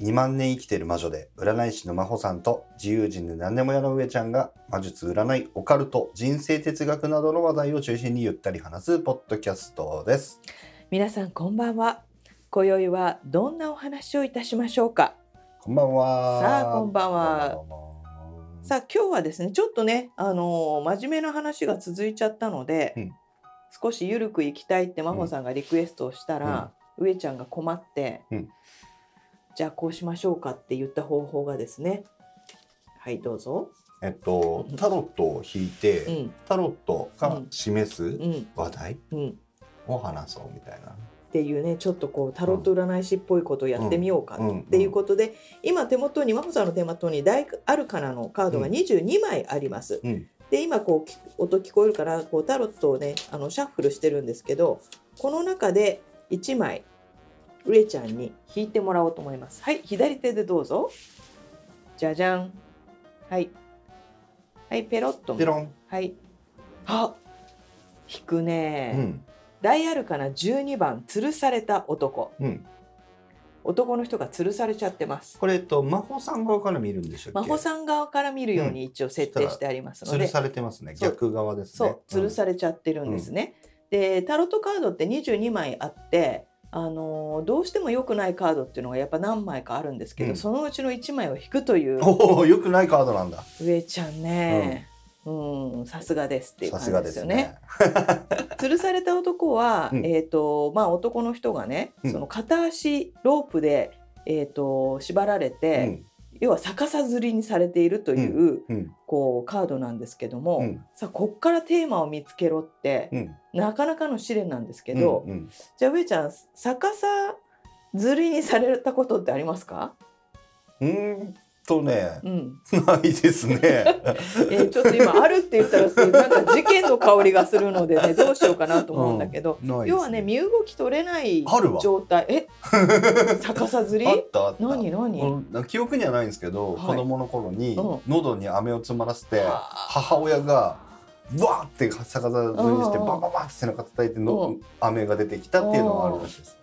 2万年生きている魔女で占い師の真帆さんと自由人で何でも屋の上ちゃんが魔術占いオカルト人生哲学などの話題を中心にゆったり話すポッドキャストです。皆さんこんばんは。今宵はどんなお話をいたしましょうか？こんばんは。さあこんばんは。さあ今日はですねちょっとねあのー真面目な話が続いちゃったので、うん。少しゆるくいきたいって真帆さんがリクエストをしたら、上ちゃんが困って、うんじゃあこうしましょうかって言った方法がですね。はいどうぞ。えっとタロットを引いて、うん。タロットが示すうん。話題うん。を話そうみたいな。っていうねちょっとこうタロット占い師っぽいことをやってみようかうんっていうことで、今手元に真帆さんの手元に大アルカナのカードがうん。22枚あります。うん。で今こうき音聞こえるからこうタロットをねあのシャッフルしてるんですけどこの中で1枚上ちゃんに引いてもらおうと思います。はい左手でどうぞ。じゃじゃん。はい。はいペロッと。ペロン、はい。あ引くね、うん大アルカナ12番吊るされた男。うん、男の人が吊るされちゃってます。これ、えっと、真帆さん側から見るんでしたっけ？真帆さん側から見るように一応設定してありますので、吊るされてますね逆側ですねそう吊るされちゃってるんですね。でタロットカードって22枚あって、あのーどうしても良くないカードっていうのがやっぱ何枚かあるんですけど、うん。そのうちの1枚を引くというおおよくないカードなんだ。上ちゃんね、うん、さすがですっていうさ感じすがですねですよね。吊るされた男は、うん。えっ、とまあ男の人がね、うん。その片足ロープでえっ、と縛られて、要は逆さ吊りにされているという、うんうん。こうカードなんですけども、うん。さあこっからテーマを見つけろって、うん。なかなかの試練なんですけど、うんうん。じゃあ上ちゃん逆さ吊りにされたことってありますか？うーんとねうん、ないですね。えーちょっと今あるって言ったらなんか事件の香りがするのでねどうしようかなと思うんだけど、ないです要はね身動き取れない状態。え？逆さ吊り？あったあった。何？何？うん記憶にはないんですけど、はい。子供の頃にうん。喉に飴を詰まらせて、はあ。母親がわーって逆さ吊りにしてうん。バンバンバンって背中叩いての、うん。飴が出てきたっていうのがあるらしいです。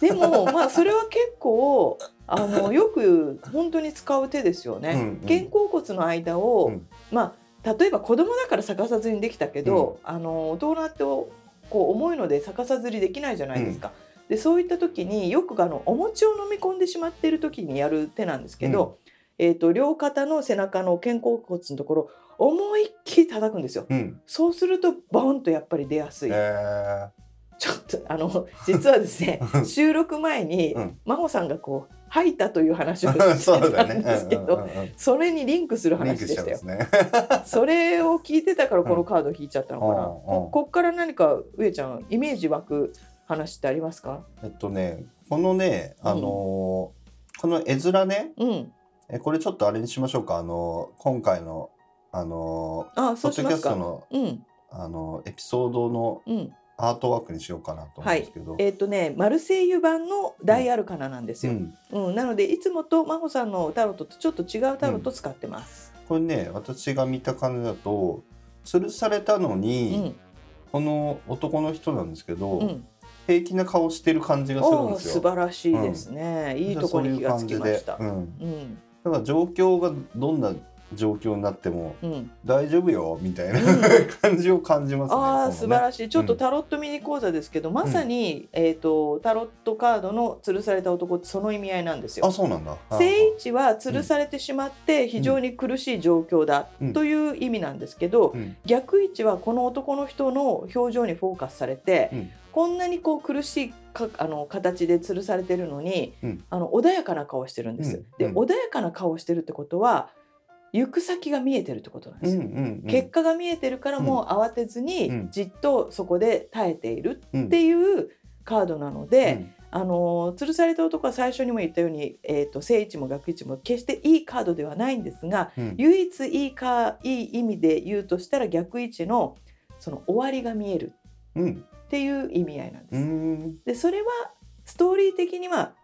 でもまあそれは結構あのよく本当に使う手ですよね。肩甲骨の間を、うん。まあ例えば子供だから逆さ吊りにできたけど、あの大人ってこう重いので逆さ吊りできないじゃないですか。でそういった時によくあのお餅を飲み込んでしまっている時にやる手なんですけど、えー、と両肩の背中の肩甲骨のところ思いっきり叩くんですよ。うん、そうするとボンとやっぱり出やすい。えちょっとあの実はですね収録前に、うん。真帆さんがこう吐いたという話をー、してた。んですけど、それにリンクする話でしたよ。ね。それを聞いてたからこのカード引いちゃったのかな。うんここっから何か上ちゃんイメージ湧く話ってありますか？えっとね、このね、あのーこの絵面ね、うん。えこれちょっとあれにしましょうか。あのー今回のあのあ、ーポそうッドキャスト。のうんあのーエピソードのうん。アートワークにしようかなと思うんですけど。えっ、とねマルセイユ版の大アルカナなんですよ。うん、うん。なのでいつもと真帆さんのタロットとちょっと違うタロット使ってます。これね、私が見た感じだと、吊るされたのうに、ん。この男の人なんですけど、うん。平気な顔してる感じがするんですよ。素晴らしいですね。いいところに気がつきました。そう。だから状況がどんな状況になってもうん。大丈夫よみたいな、うん 感じを感じますね。あね素晴らしい。ちょっとタロットミニ講座ですけど、まさに、えっ、と、タロットカードの吊るされた男ってその意味合いなんですよあ、。そうなんだ。正位置は吊るされてしまって非常に苦しい状況だうんという意味なんですけど、うん逆位置はこの男の人の表情にフォーカスされて、うんこんなにこう苦しいかあの形で吊るされてるのに、うんあの穏やかな顔してるんです。うんで、うん穏やかな顔してるってことは行く先が見えてるってことなんでうんすよ。うんうん、結果が見えてるからもう慌てずうん。にじっとそこで耐えているうんっていうカードなので、あの吊るされた男は最初にも言ったように、えー、と正位置も逆位置も決していいカードではないんですがうん。唯一いいかいい意味で言うとしたら逆位置のその終わりが見えるうんっていう意味合いなんです。でそれはストーリー的には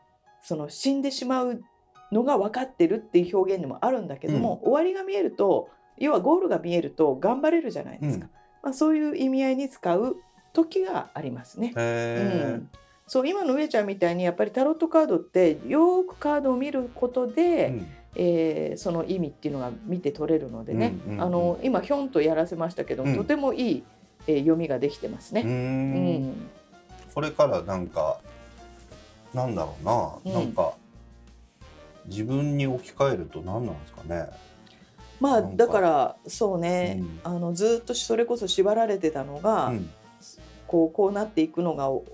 その死んでしまうのが分かってるっていう表現でもあるんだけども、終わりが見えると要はゴールが見えると頑張れるじゃないですか、うん。まあ、そういう意味合いに使う時がありますね。へうん。そう今の上ちゃんみたいにやっぱりタロットカードってよーくカードを見ることえで、うん。えーその意味っていうのが見て取れるのでね、うんうんうんあの今ヒョンとやらせましたけど、うん。とてもいい、えー読みができてますね。うん。ん。これからなんかなんだろうな、うん。なんか自分に置き換えると何なんですかね。まあだからそうね、うん。あのずっとそれこそ縛られてたのが、うん。こうこうなっていくのがお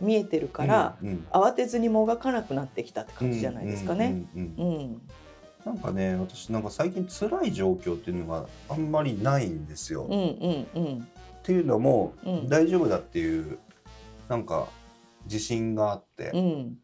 見えてるから、うんうん。慌てずにもがかなくなってきたって感じじゃないですかね。なんかね私なんか最近辛い状況っていうのがあんまりないんですよ。うんうんうん。っていうのも、うん。大丈夫だっていうなんか自信があって、うん。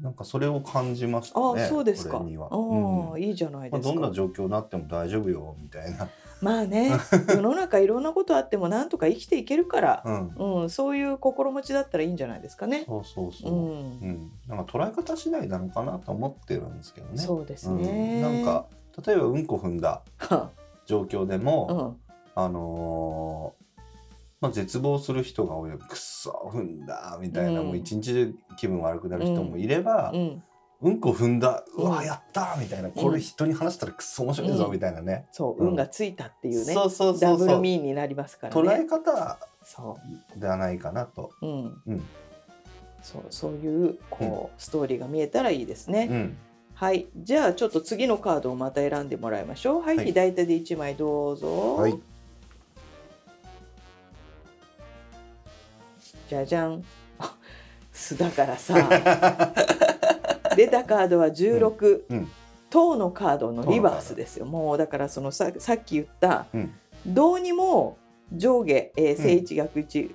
なんかそれを感じましたあね。あそうですか。ああ、うんいいじゃないまあ、ですか。どんな状況になっても大丈夫よみたいな。まあね 世の中いろんなことあってもなんとか生きていけるから、うん。うん、そういう心持ちだったらいいんじゃないですかね。そうそうそうう。ん、うん、なんか捉え方次第なのかなと思ってるんですけどね。そうですうんね。なんか例えばうんこ踏んだは状況でうも、ん、あのーまあ、絶望する人が多いくっそ踏んだみたいな、うん。もう一日中気分悪くなる人もいれば、ううん。ん、こ踏んだうわうんやったみたいな。これ人に話したらくっそ面白いぞうん。みたいなね、そう、うん。運がついたっていうね。そうそうそダブルミーになりますから捉えね。方そではないかなと。う、うん、うん。そう、そういうこう、ストーリーが見えたらいいですね。うん。はい、じゃあちょっと次のカードをまた選んでもらいましょう。はい、はい。左手で一枚どうぞ。はい。じゃじゃん。あ巣だからさ。出たカードは16、うん。塔のカードのリバースですよ。もうだからそのささっき言った、うん。どうにも上下、えー正位置逆位置、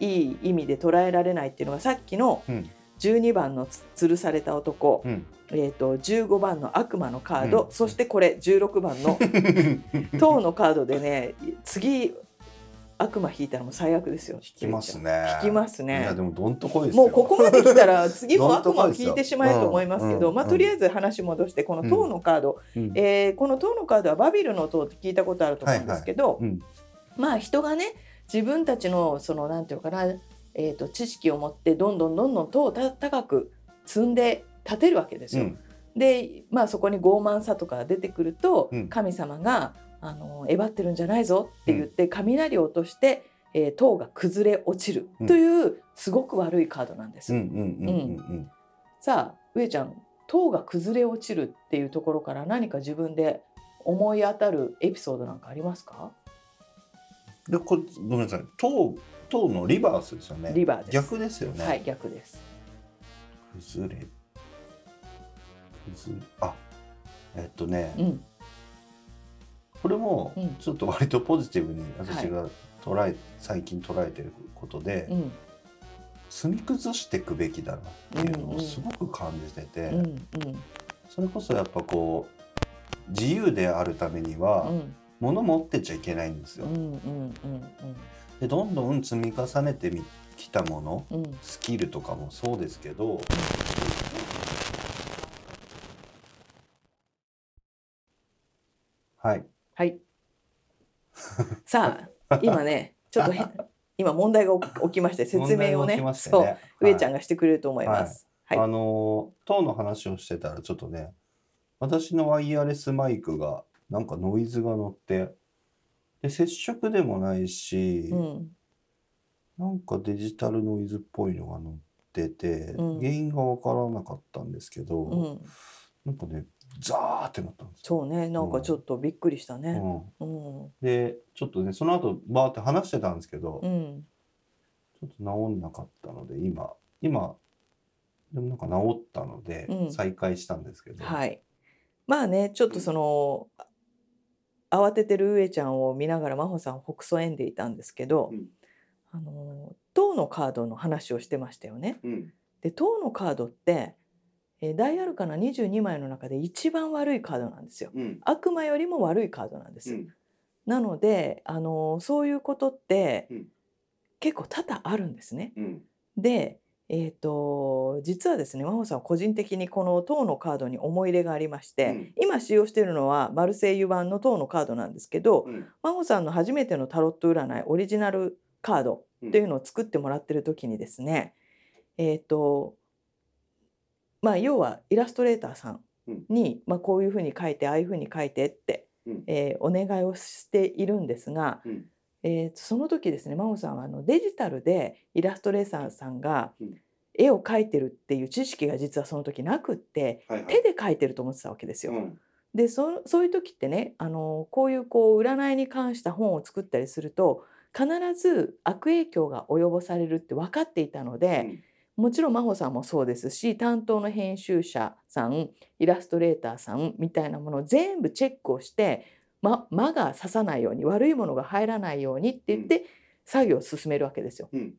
いい意味で捉えられないっていうのがさっきのうん。12番のつ吊るされた男、うん。えー、と15番の悪魔のカード、うん。そしてこれ16番の 塔のカードでね次悪魔引いたらもう最悪ですよ。引きますね。引きますねいやでもどんとこいですよ。もうここまで来たら 次も悪魔を引いてしまえと思いますけど、まあ、うんうんとりあえず話戻してこの塔のカード、うんえーこの塔のカードはバビルの塔って聞いたことあると思うんですけど、うんまあ人がね自分たちのそのなんていうのかな、えー、と知識を持ってどんどんどんどん塔をた高く積んで立てるわけですよ。うんで、まあ、そこに傲慢さとかが出てくると、うん神様があのえばってるんじゃないぞって言って、雷を落として、えー塔が崩れ落ちるという、すごく悪いカードなんです。うんうんうんうんさあ上ちゃん塔が崩れ落ちるっていうところから何か自分で思い当たるエピソードなんかありますか？うん。でこれごめんなさい。塔塔のリバースですよね。リバーです逆ですよね。はい逆です。崩れ崩れあえっとね、うんこれもうん。ちょっと割とポジティブに私が捉え、最近捉えてることで、うん。積み崩していくべきだなっていうのをすごく感じてて、うんうん。それこそやっぱこう自由であるためには、うん。物持ってちゃいけないんですよ。でどんどん積み重ねてきたものうん。うんスキルとかもそうですけどはいはい。さあ、今ね、ちょっとへ今問題が起きまして、説明をね、問題が起きましてそう、ね上ちゃんが、がしてくれると思います。はい。あのー塔の話をしてたらちょっとね私のワイヤレスマイクがなんかノイズが乗ってで接触でもないし、うん、なんかデジタルノイズっぽいのが乗ってて、うん原因が分からなかったんですけど、うん、なんかねザーってなったんですよ。そうね、なんかちょっとびっくりしたね。うんうん、でちょっとねその後バーって話してたんですけど、うん、ちょっと治んなかったので今今でもなんか治ったのでうん再開したんですけど、はい。まあね、ちょっとその。慌ててる上ちゃんを見ながら真帆さんほくそ笑んでいたんですけど、うんあの塔のカードの話をしてましたよね。うんで塔のカードって、えー大アルカナ22枚の中で一番悪いカードなんですよ。うん悪魔よりも悪いカードなんです。うんなので、あのそういうことって、うん結構多々あるんですね。うんで、えー、と実はですね真帆さんは個人的にこの塔のカードに思い入れがありまして、うん今使用しているのはマルセイユ版の塔のカードなんですけど、うん真帆さんの初めてのタロット占いオリジナルカードっていうのを作ってもらってる時にですね、えっ、とまあ要はイラストレーターさんに、まあ、こういうふうに書いてああいうふうに書いてって、うん。えーお願いをしているんですが、うん。えーとその時ですね真帆さんはあのデジタルでイラストレーターさんがうん。絵を描いてるっていう知識が実はその時なくってはいはい。手で描いてると思ってたわけですよ。うん。でそそういう時ってねあのこういうこう占いに関した本を作ったりすると必ず悪影響が及ぼされるって分かっていたので、もちろん真帆さんもそうですし担当の編集者さんイラストレーターさんみたいなものを全部チェックをして、ま、魔が刺さないように悪いものが入らないようにって言って作業を進めるわけですよ。うん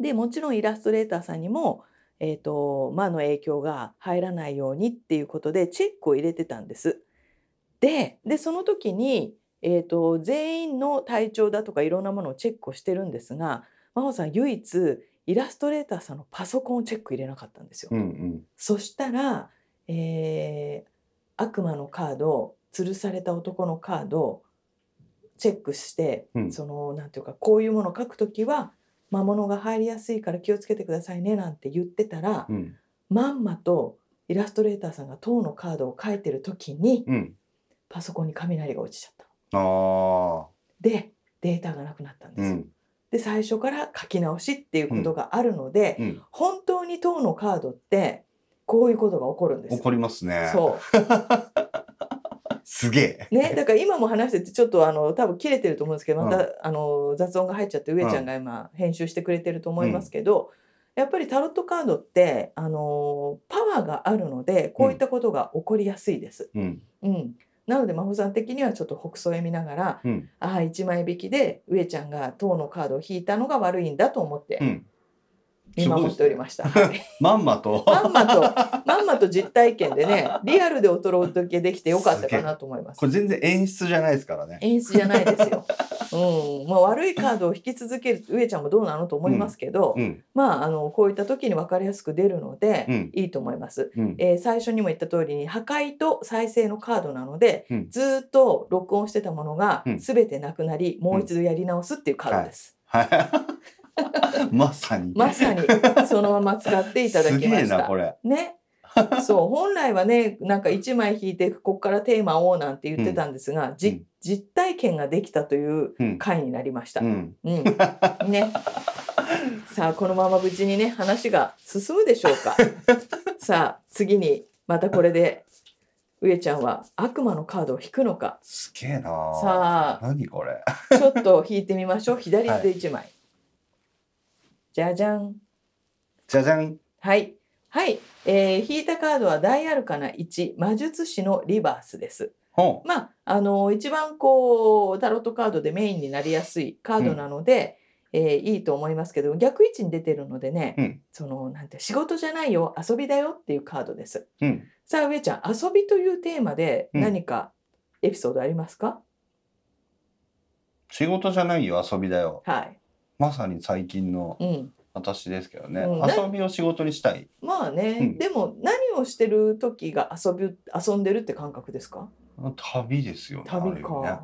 でもちろんイラストレーターさんにも、えー、と魔の影響が入らないようにっていうことでチェックを入れてたんです。ででその時に、えー、と全員の体調だとかいろんなものをチェックをしてるんですが真帆さん唯一イラストレーターさんのパソコンをチェック入れなかったんですよ。うんうん。そしたら、えー悪魔のカード吊るされた男のカードをチェックして、うん。そのなんていうかこういうものを書くときは魔物が入りやすいから気をつけてくださいねなんて言ってたら、うん。まんまとイラストレーターさんが塔のカードを書いてる時にうん。パソコンに雷が落ちちゃったああでデータがなくなったんですよ。うんで最初から書き直しっていうことがあるので、うん。本当に塔のカードってこういうことが起こるんですよ。怒りますね。そう。すげえ。ね、だから今も話しててちょっとあの多分切れてると思うんですけどまた、うあの雑音が入っちゃって上ちゃんが今編集してくれてると思いますけど、やっぱりタロットカードってあのパワーがあるのでこういったことが起こりやすいです。うん。うんなので真帆さん的にはちょっと北総へ見ながら、うん。ああ1枚引きで上ちゃんが塔のカードを引いたのが悪いんだと思ってうん。見守っておりました。はい。まんまと。まんまと。まんまと実体験でねリアルでお届けできてよかったかなと思います。こ。れ全然演出じゃないですからね。演出じゃないですよ。うん、まあ悪いカードを引き続ける上ちゃんもどうなのと思いますけど、うん。まああのこういった時に分かりやすく出るので、うん。いいと思います。うん。えー最初にも言った通りに破壊と再生のカードなので、うん。ずーっと録音してたものがうん。全てなくなり、もう一度やり直すっていうカードです。はい。まさにまさに。そのまま使っていただきました。すげえなこ。れ。ね。そう。本来はねなんか1枚引いてここからテーマをなんて言ってたんですが、じうん。実体験ができたといううん回になりました。ううんんね。さあこのまま無事にね話が進むでしょうか。さあ次にまたこれで上ちゃんは悪魔のカードを引くのか。すげえなさあ何これちょっと引いてみましょう。左手1枚。じゃじゃん。じゃじゃんはい。はい、えー引いたカードは大アルカナ1魔術師のリバースです。ほまああの一番こうタロットカードでメインになりやすいカードなので、えーいいと思いますけど逆位置に出てるのでね、うん。そのなんて仕事じゃないよ遊びだよっていうカードです。ううん。さあ上ちゃん遊びというテーマでうん。何かエピソードありますか、仕事じゃないよ遊びだよ。はい。まさに最近のうん。私ですけどね、うん。遊びを仕事にしたい。まあね、うん。でも何をしてる時が遊び遊んでるって感覚ですか？旅ですよね旅か。ね。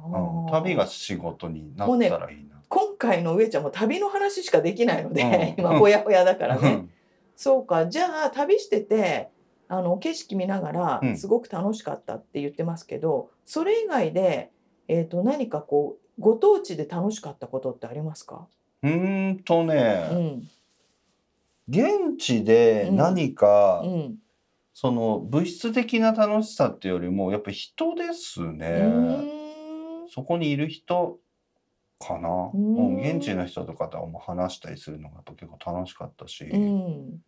うん、旅が仕事になったらいいな、今回の上ちゃんも旅の話しかできないので、うん。今ほやほやだからね。うん。そうか。じゃあ旅しててあの景色見ながうん。らすごく楽しかったって言ってますけど、それ以外で、えー、と何かこうご当地で楽しかったことってありますか、うーんとうね、ん。現地で何か、うんその物質的な楽しさっていうよりもやっぱ人ですうね、そこにいる人かな、うん。うん現地の人とかとも話したりするのがやっぱ結構楽しかったし、うん。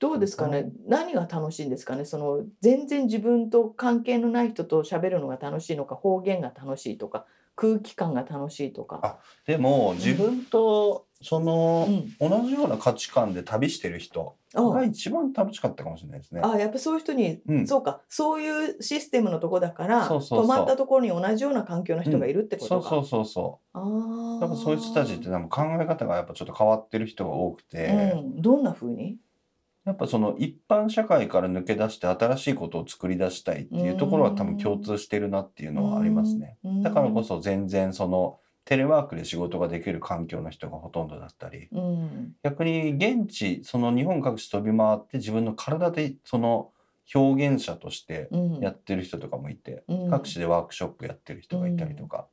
どうですかね？何が楽しいんですかね？その全然自分と関係のない人と喋るのが楽しいのか方言が楽しいとか空気感が楽しいとか。あでも自分とそのうん、同じような価値観で旅してる人が一番楽しかったかもしれないですね。あやっぱそういう人に、うん。そうか。そういうシステムのとこだから泊まったところに同じような環境の人がいるってことか。そうそうそうそあう。ー。やっぱそういう人たちってなんか考え方がやっぱちょっと変わってる人が多くて、うん、どんな風に？やっぱその一般社会から抜け出して新しいことを作り出したいっていうところは多分共通してるなっていうのはありますね。うん。だからこそ全然そのテレワークで仕事ができる環境の人がほとんどだったりうん。逆に現地その日本各地飛び回って自分の体でその表現者としてうん。やってる人とかもいて、うん。各地でワークショップやってる人がいたりとか、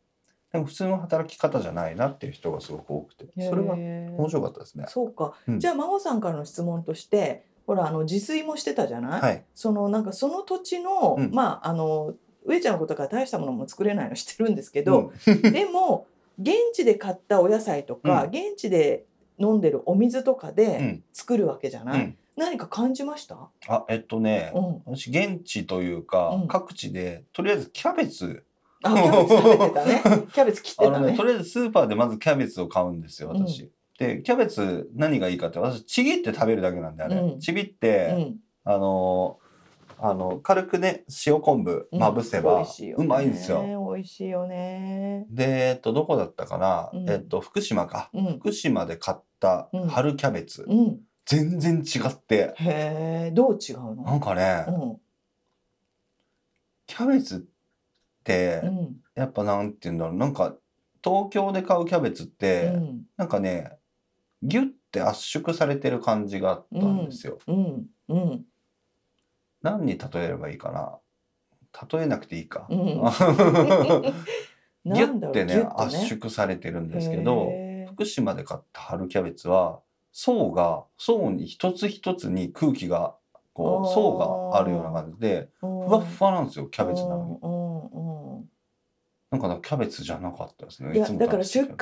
でも普通の働き方じゃないなっていう人がすごく多くてそれは面白かったですね。そうか、うん。じゃあ真帆さんからの質問としてほらあの自炊もしてたじゃない、はい、そのなんかその土地の、うん。まああの上ちゃんのことから大したものも作れないの知ってるんですけど、うん。でも現地で買ったお野菜とか、うん。現地で飲んでるお水とかうでん。作るわけじゃない、うん。何か感じました、あえっとね、うん、私現地というか、うん。各地でとりあえずキャベツ。あキャベツ食べてたね。キャベツ切ってあたね。のねとりあえずスーパーでまずキャベツを買うんですよ私。でキャベツ何がいいかって私ちぎって食べるだけなんであれ、うん。ちぎって、うん。あのーあの軽くね塩昆布まぶせば、美味しいよね。うまいんですよ。美味しいよね。でえっとどこだったかな、うん。えっと福島か。うん。福島で買ったうん。春キャベツ、うん。全然違って。へえどう違うなんのかね、うん。キャベツってうん。やっぱなんて言うんだろう。なんか東京で買うキャベツって、うん。なんかねギュッて圧縮されてる感じがあったんですよ。うん。うん何に例えればいいかな？例えなくていいか。うん。ギュッてねギュッと圧縮されてるんですけど福島で買った春キャベツは層が層に一つ一つに空気がこう層があるような感じでふふわっふわなんですよキャベツなのに。うんうん。なんかなキャベツじゃなかったですね。だから出荷する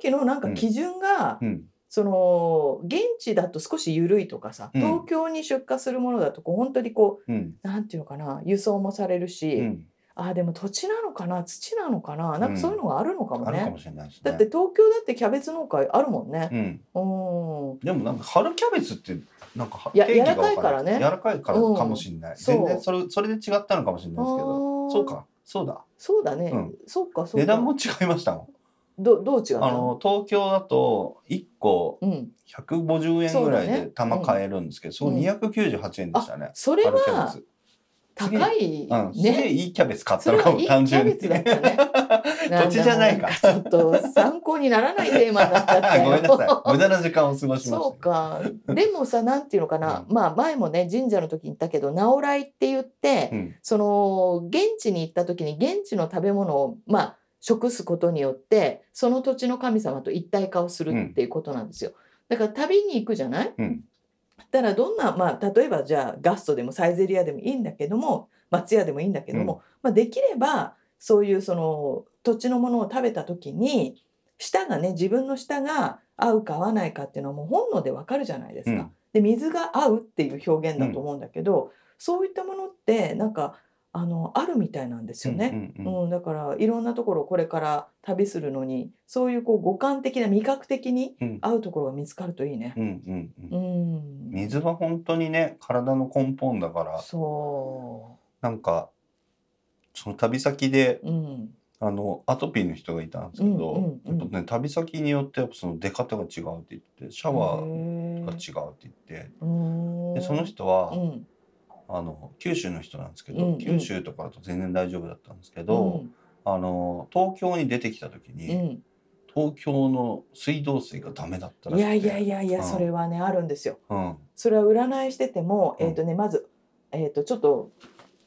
時のなんか基準が、うんその現地だと少し緩いとかさ、うん。東京に出荷するものだとこう本当にこうん。うなんていうのかな輸送もされるし、うん。あでも土地なのかな土なのかななんかそういうのがあるのかもね。だって東京だってキャベツ農家あるもんね。うん。うんでもなんか春キャベツってなんかや柔らかいからね。柔らかいからかもしれない。う。ん全然それそれで違ったのかもしれないですけど、そうか。そうだ。そうだね、うん。そうかそうか。値段も違いましたもん。どどう違うあの東京だと1個うん、150円ぐらいそうだねで玉買えるんですけど、そこうん298円でしたね。それは。高いうん、すげえね。いいキャベツ買ったのかも単純に。ベツだったね。土地じゃないかちょっと参考にならないテーマになったよ。ごめんなさい。無駄な時間を過ごしまそう。か。でもさ、なんていうのかな、うまあ前もね神社の時に言ったけど、直来って言って、うんその現地に行った時に現地の食べ物をまあ食すことによってその土地の神様と一体化をするっていうことなんですよ。だから旅に行くじゃない？うん。だからどんな、まあ、例えばじゃあガストでもサイゼリアでもいいんだけども松屋でもいいんだけども、まあ、できればそういうその土地のものを食べた時に舌がね自分の舌が合うか合わないかっていうのはもう本能でわかるじゃないですか。うん。で水が合うっていう表現だと思うんだけど、そういったものってなんかあのあるみたいなんですよね。うんうんうん。うん、だからいろんなところをこれから旅するのにそういうこう五感的な味覚的にうん。合うところが見つかるといいね。うんうんううん。ん、水は本当にね体の根本だからそなんかその旅先でう、うん、あのアトピーの人がいたんですけど、うんうんうん。やっぱね旅先によってやっぱその出方が違うって言ってシャワーが違うって言ってー。でその人は、うんあの九州の人なんですけど、うんうん。九州とかだと全然大丈夫だったんですけど、あの東京に出てきた時うに、ん。東京の水道水がダメだったうん、らしいやいやいやいや、うん。それはねあるんですよ。うん。それは占いしてても、うん。えっ、とねまずえっ、とちょっと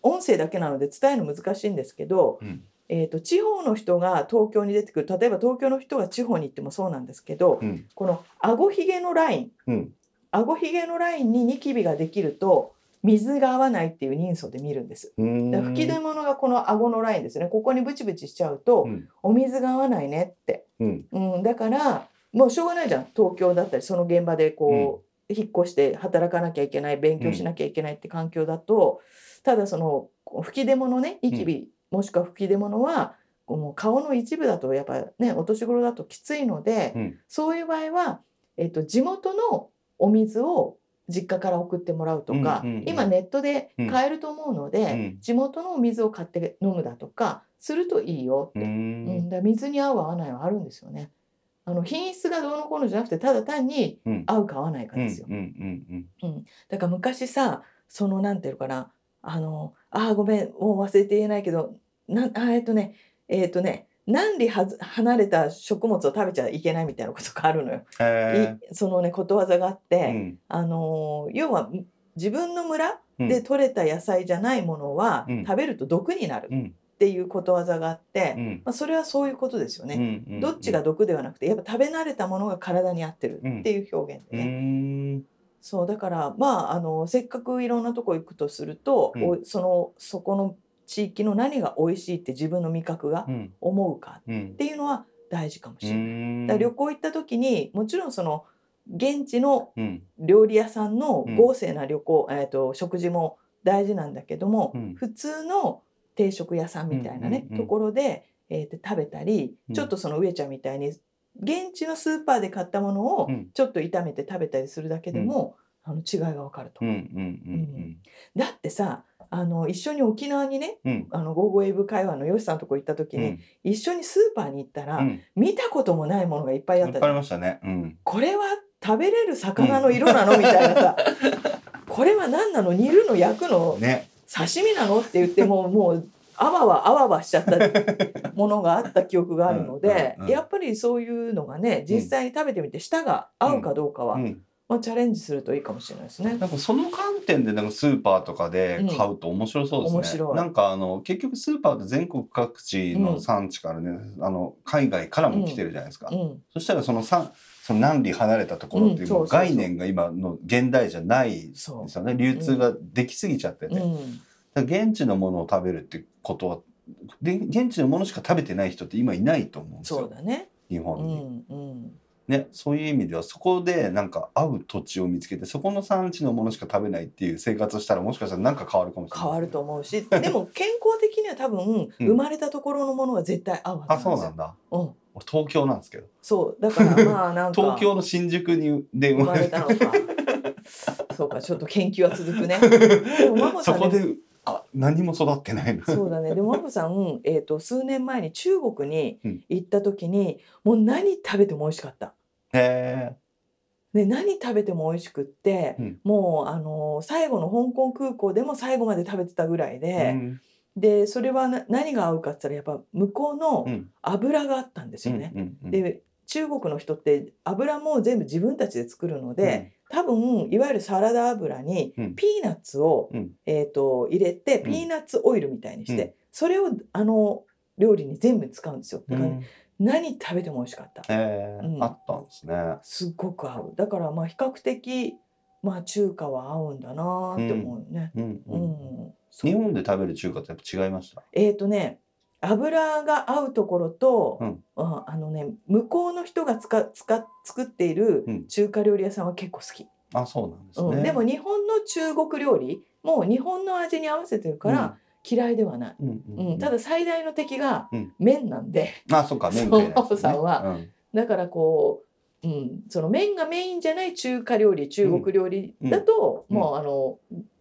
音声だけなので伝えるの難しいんですけど、うん。えー、と地方の人が東京に出てくる例えば東京の人が地方に行ってもそうなんですけど、うん。この顎ひげのラインうん。顎ひげのラインにニキビができると水が合わないっていう人相で見るんです。うーん。だから吹き出物がこの顎のラインですね。ここにブチブチしちゃうと、うん。お水が合わないねって、うん。うん、だからもうしょうがないじゃん。東京だったりその現場でこう、引っ越して働かなきゃいけない勉強しなきゃいけないって環境だと、ただその吹き出物ねニキビ、もしくは吹き出物はもう顔の一部だとやっぱねお年頃だときついので、うん。そういう場合は、えっと地元のお水を実家から送ってもらうとか、うんうんうん。今ネットで買えると思うので、うん。地元のお水を買って飲むだとかするといいよって、うん。ん。だから水に合う合わないはあるんですよね。あの品質がどうのこうのじゃなくてただ単にうん。合うか合わないかうんですよ。だから昔さそのなんていうのかなあのあーごめんもう忘れて言えないけどなんあーえっとねえっとね何里はず離れた食物を食べちゃいけないみたいなことがあるのよ。そのねことわざがあって、えうん。あのー要は自分の村うん。で採れた野菜じゃないものは、うん。食べると毒になるうん。っていうことわざがあって、うん。まあ、それはそういうことですよね。うんうんどっちが毒ではなくてやっぱ食べ慣れたものが体に合ってるっていう表現うでね。ーん。そうだからまああのせっかくいろんなとこ行くとすると、うん。おそのそこの地域の何が美味しいって自分の味覚がうん。思うかうん。っていうのは大事かもしうれない。だから旅行行った時にもちろんその現地のうん。料理屋さんのうん豪勢な旅行、えー、と食事も大事なんだけども、うん。普通の定食屋さんみたいなね、うんうんうん。ところで,、えーで食べたり、うん。ちょっとその上ちゃんみたいに現地のスーパーで買ったものをうん。ちょっと炒めて食べたりするだけでも、あの違いがわかると。うんうん。うん。だってさあの一緒に沖縄にねうん。あの「ゴーゴーエイブ会話」のよしさんのとこ行った時に、うん。一緒にスーパーに行ったら、うん。見たこともないものがいっぱいあいったぱいあっじゃんりましたね。うん。これは食べれる魚の色なの？みたいなさ。これは何なの？煮るの？焼くの？ね。刺身なの？って言ってもうもうあわわあわわしちゃったものがあった記憶があるので、やっぱりそういうのがね実際に食べてみて舌が合うかどうかは、うんまあ、チャレンジするといいかもしれないですね。なんかその観点でなんかスーパーとかで買うと面白そうですね。面白いなんかあの結局スーパーって全国各地の産地からね、あの海外からも来てるじゃないですか。うん、そしたらその産その何里離れたところっていう概念が今の現代じゃないですそよね。流通ができすぎちゃってて、現地のものを食べるってことはで現地のものしか食べてない人って今いないと思うんですよそうだね。う日本に。ん、うん、ね、そういう意味ではそこでなんか合う土地を見つけてそこの産地のものしか食べないっていう生活をしたらもしかしたらなんか変わるかもしれない。変わると思うし、でも 健康的には多分、うん。生まれたところのものが絶対合うはあずなんですよ。そうなんだ。うん、俺東京なんですけど。そう。だからまあなんか。東京の新宿にで。生生ままれれたのか。そうか、ちょっと研究は続くね。でもマモさんね。そこであ何も育ってないの。そうだね。でもマモさん、えっ、と数年前に中国にうん。行った時に、もう何食べても美味しかった。へで何食べても美味しくって、うん。もうあの最後の香港空港でも最後まで食べてたぐらいえで、でそれはな何が合うかって言ったらやっぱ向こうのうん。油があったんですよね。うんうんで中国の人って油も全部自分たちで作るので、多分いわゆるサラダ油にうん。ピーナッツを、うん。えー、と入れてん。ピーナッツオイルみたいにして、うん。それをあの料理に全部使うんですよ。だか何食べても美味しかった。えうん。あったんですね。すっごく合う。だからまあ比較的まあ中華は合うんだなーって思うね。うんううん。う日本で食べる中華ってやっぱ違いました？えっ、とね油が合うところと、うん。ああのね向こうの人が使使作っているうん。中華料理屋さんは結構好き。あそうなんですうん。ねでも日本の中国料理も日本の味に合わせてるから嫌いではない。うんただ最大の敵がうん。麺なんで、あそっか麺食えないさんは。うん。だからこう、うん、その麺がメインじゃない中華料理中国料理だと、うん。もうあの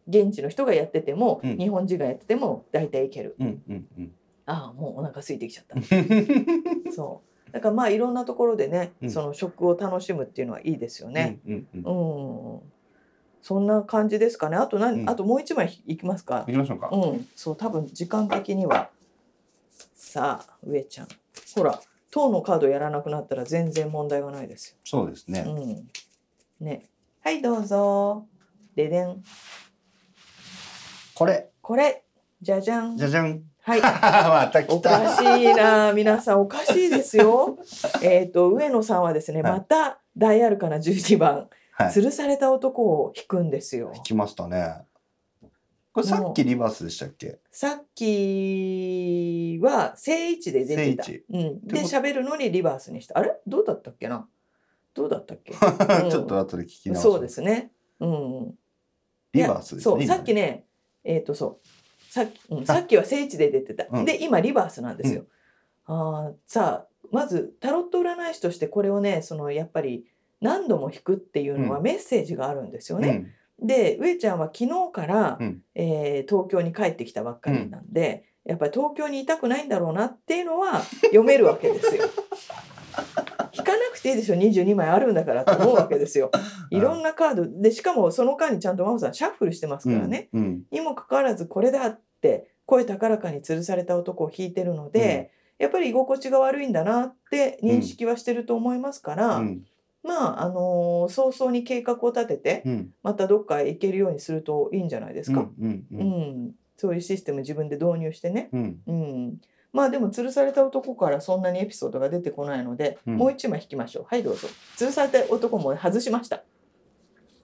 現地の人がやってても、うん。日本人がやってても大体いける。うんうんうん。ああもうお腹空いてきちゃった。そう。だからまあいろんなところでね、うん。その食を楽しむっていうのはいいですよね。うんうんうん。うん、そんな感じですかねあと何、うんあともう一枚いきますか行きましょうかうんそう多分時間的にはさあ上ちゃんほら当のカードやらなくなったら全然問題がないですよ。そうですねうん。ね。はい、どうぞ。ででん。これこれ、じゃじゃんじ。ゃじゃんはい。またお来たかしいな、皆さんおかしいですよ。えっと、上野さんはですね、はいまた大アルカナ12番、はい吊るされた男を弾くんですよ。来ましたねこれさっきリバースでしたっけ？さっきは正位置で出てた。正位うん。で、喋るのにリバースにした。あれ？どうだったっけな？どうだったっけ、うんちょっと後で聞き直しそうですね。うん。リバースですねそう、今さっきね、えっ、とそう。さっき、うん、さっきは聖地で出てた。うんで、今リバースなんですよ。あーさあまずタロット占い師としてこれをねそのやっぱり何度も引くっていうのはうん。メッセージがあるんですよね。うん。で上ちゃんは昨日から、うん。えー東京に帰ってきたばっかりなんで、やっぱり東京にいたくないんだろうなっていうのは読めるわけですよ。引かなくていいでしょ22枚あるんだからと思うわけですよ。いろんなカードでしかもその間にちゃんと真帆さんシャッフルしてますからね。うん。にもかかわらずこれだって声高らかに吊るされた男を弾いてるので、やっぱり居心地が悪いんだなって認識はしてると思いますから、うんまああのー早々に計画を立ててうんまたどっかへ行けるようにするといいんじゃないですか。うんううんんそういうシステム自分で導入してね。うんうん、まあでも吊るされた男からそんなにエピソードが出てこないので、うんもう一枚引きましょう。はいどうぞ。吊るされた男も外しました。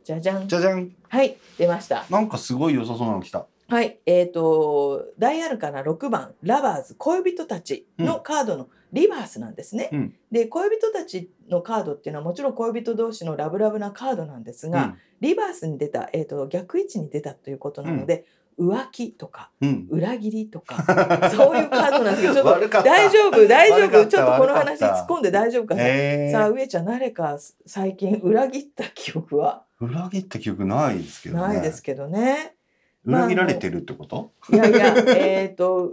じゃじゃん。じゃじゃんはい出ました。なんかすごい良さそうなの来たはい、えっ、と、ダイアルカナ6番、ラバーズ、恋人たちのカードのリバースなんですね。うん。で、恋人たちのカードっていうのはもちろん恋人同士のラブラブなカードなんですが、リバースに出た、えっ、と、逆位置に出たということなので、浮気とか、うん。裏切りとか、そういうカードなんですけど、ちょっと大丈夫、大丈夫、ちょっとこの話突っ込んで大丈夫かしら？えー。さあ、上ちゃん、誰か最近裏切った記憶は？裏切った記憶ないですけどね。ないですけどね。まあ裏切られてるってこと？いやいや、えっ、と、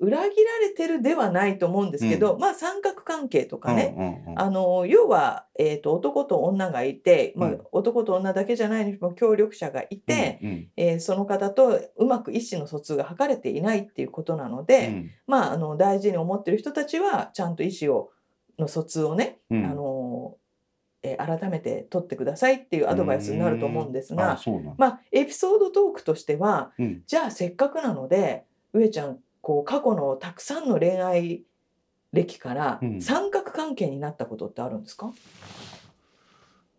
裏切られてるではないと思うんですけど、まあ三角関係とかね、うんうんうん。あの要は、えー、と男と女がいて、まあうん。男と女だけじゃないにも協力者がいて、うんうん。えーその方とうまく意思の疎通が図れていないっていうことなので、うん。まあ、あの大事に思ってる人たちはちゃんと意思をの疎通をね、うん。あのえー改めて取ってくださいっていうアドバイスになると思うんですが、まあ、エピソードトークとしてはうん。じゃあせっかくなので上ちゃんこう過去のたくさんの恋愛歴からうん。三角関係になったことってあるんですか、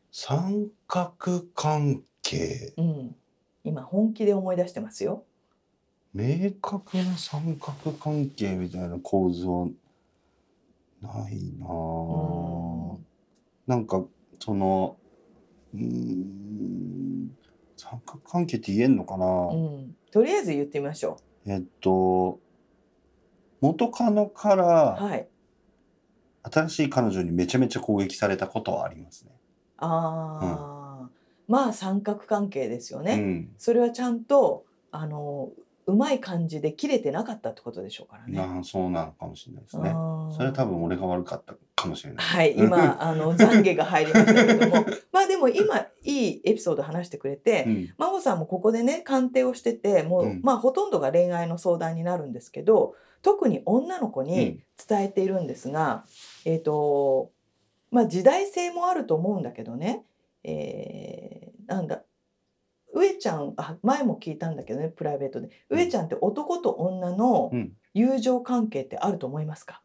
三角関係？うん、今本気で思い出してますよ。明確な三角関係みたいな構図はないな。ぁうん。なんかそのうーん三角関係って言えんのかな、うん、とりあえず言ってみましょえっと元カノかう。らはい。新しい彼女にめちゃめちゃ攻撃されたことはありますね。ああ、まあ三角関係ですよね。うんそれはちゃんとあのうまい感じで切れてなかったってことでしょうからね。なあそうなのかもしれないですね。それは多分俺が悪かったかもしれない。はい、今あの 懺悔が入りましたけども、まあでも今いいエピソード話してくれて、うん真帆さんもここでね鑑定をしててもう、うんまあほとんどが恋愛の相談になるんですけど特に女の子に伝えているんですが、えっ、とまあ時代性もあると思うんだけどね、えーなんだ上ちゃんあ前も聞いたんだけどねプライベートで。うん。上ちゃんって男と女のうん。友情関係ってあると思いますか、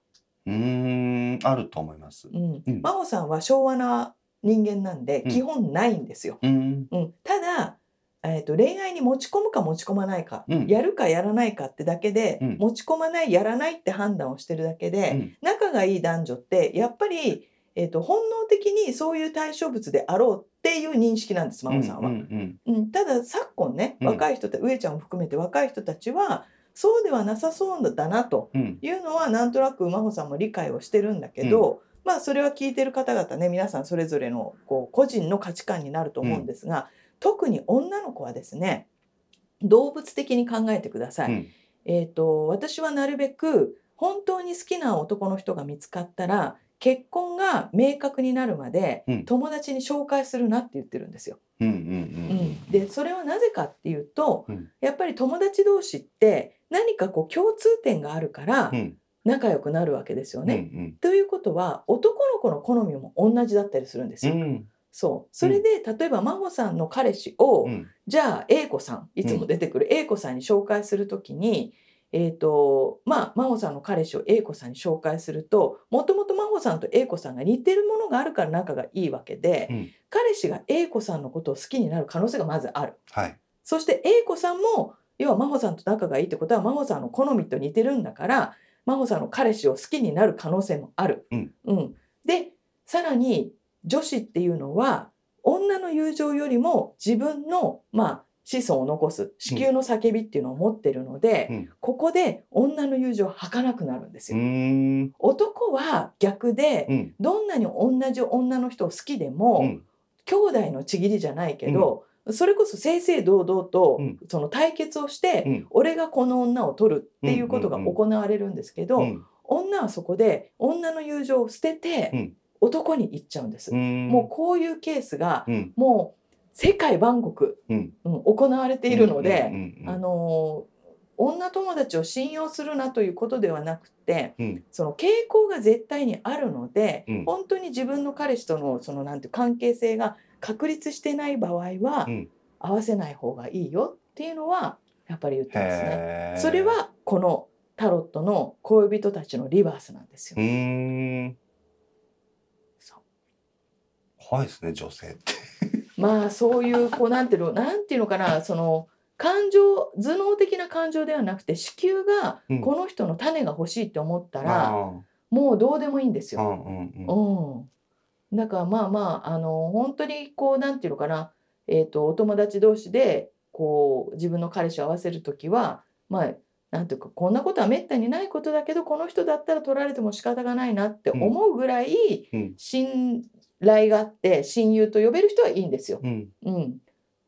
うーんあると思います。うん。うん。真帆さんは昭和な人間なんでうん。基本ないんですよ。うん。うん、ただ、えー、と恋愛に持ち込むか持ち込まないか、うん。やるかやらないかってだけで、うん。持ち込まないやらないって判断をしてるだけで、うん。仲がいい男女ってやっぱり、えー、と本能的にそういう対象物であろうっていう認識なんです真帆さんは。うんうんうん。ただ昨今ねうん。若い人た上ちゃんも含めて若い人たちはそうではなさそうだなとうん。いうのはなんとなく真帆さんも理解をしてるんだけど、まあそれは聞いてる方々ね皆さんそれぞれのこう個人の価値観になると思うんですが、特に女の子はですね動物的に考えてください。うんえー、と私はなるべく本当に好きな男の人が見つかったら結婚が明確になるまでうん友達に紹介するなって言ってるんですよ。うんうんうん、でそれはなぜかっていうと、うんやっぱり友達同士って何かこう共通点があるからうんうん仲良くなるわけですよね。うんということは男の子の好みも同じだったりするんですよ。うんそう。それで例えば真帆さんの彼氏を、うん。じゃあ A 子さんいつも出てくる A 子さんに紹介するときに、えーとまあ、真帆さんの彼氏を A 子さんに紹介するともともと真帆さんと A 子さんが似てるものがあるから仲がいいわけで、うん。彼氏が A 子さんのことを好きになる可能性がまずある。はい。そして A 子さんも要は真帆さんと仲がいいってことは真帆さんの好みと似てるんだから真帆さんの彼氏を好きになる可能性もある。うん。でさらに女子っていうのは女の友情よりも自分のまあ子孫を残す子宮の叫びっていうのを持ってるので、うんここで女の友情を儚くなるんですうよ。男は逆で、うん。どんなに同じ女の人を好きでも、うん。兄弟のちぎりじゃないけど、それこそ正々堂々と、うんその対決をして、うん俺がこの女を取るっていうことが行われるんですけど、うん。女はそこで女の友情を捨てて、うん男に行っちゃうんです。うん。もうこういうケースがうん。もう世界万国、うん。うん行われているので、あのー女友達を信用するなということではなくてうん。その傾向が絶対にあるので、うん本当に自分の彼氏とのそのなんて関係性が確立してない場合は、うん合わせない方がいいよっていうのはやっぱり言ってますね。それ。はこのタロットの恋人たちのリバースなんですよ。怖いですね、女性って。まあそういうこうなんていうのなんていうのかなその感情頭脳的な感情ではなくて子宮がうんこの人の種が欲しいって思ったら、あもうどうでもいいんですよ。んうんうん。うん、だからまあまああの本当にこうなんていうのかな、えー、とお友達同士でこう自分の彼氏を合わせる時はまあなんていうかこんなことはめったにないことだけどこの人だったら取られても仕方がないなって思うぐらいうん信頼があって親友と呼べる人はいいんですよ。うん。うん、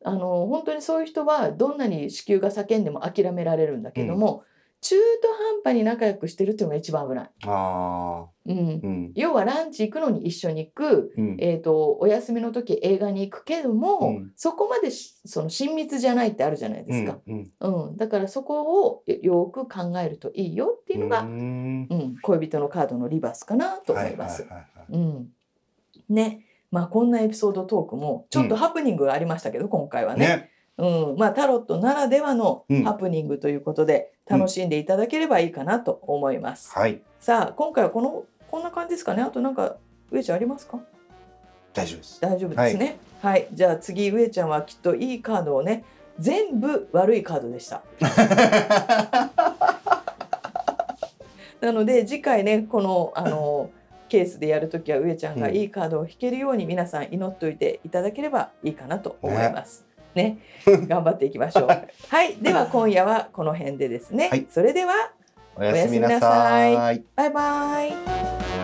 あの本当にそういう人はどんなに子宮が叫んでも諦められるんだけども、中途半端に仲良くしてるっていうのが一番危ない。ああ。うん、うん。要はランチ行くのに一緒に行く、うん。えー、とお休みの時映画に行くけども、うんそこまでしその親密じゃないってあるじゃないですか、うん。うんだからそこをよく考えるといいよっていうのが、うーんうん恋人のカードのリバースかなと思います。はいはいはいはいうん、ねまあこんなエピソードトークもちょっとハプニングがありましたけど、今回はねね。うんまあ、タロットならではのうんハプニングということで、楽しんでいただければいいかなと思います。はい。さあ今回はこのこんな感じですかねあとなんか上ちゃんありますか？大丈夫です。大丈夫ですね。はい、じゃあ次上ちゃんはきっといいカードをね全部悪いカードでした。なので次回ねこのあのケースでやるときは上ちゃんがいいカードを引けるように皆さん祈っておいていただければいいかなと思います。ね頑張っていきましょう。はい、では今夜はこの辺でですね。はいそれではおやすみなさい。バイバイ。